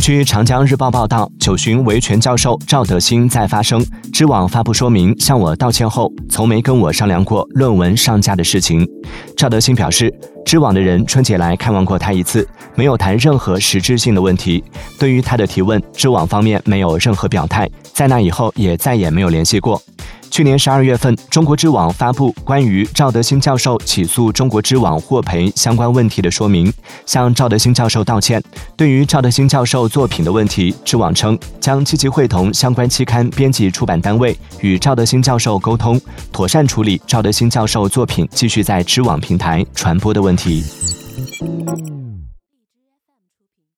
据长江日报报道，九旬维权教授赵德兴在发声，知网发布说明向我道歉后，从没跟我商量过论文上架的事情。赵德兴表示，知网的人春节来看望过他一次，没有谈任何实质性的问题。对于他的提问，知网方面没有任何表态，在那以后也再也没有联系过。去年十二月份，中国知网发布关于赵德兴教授起诉中国知网获赔相关问题的说明，向赵德兴教授道歉。对于赵德兴教授作品的问题，知网称将积极会同相关期刊编辑出版单位与赵德兴教授沟通，妥善处理赵德兴教授作品继续在知网平台传播的问题。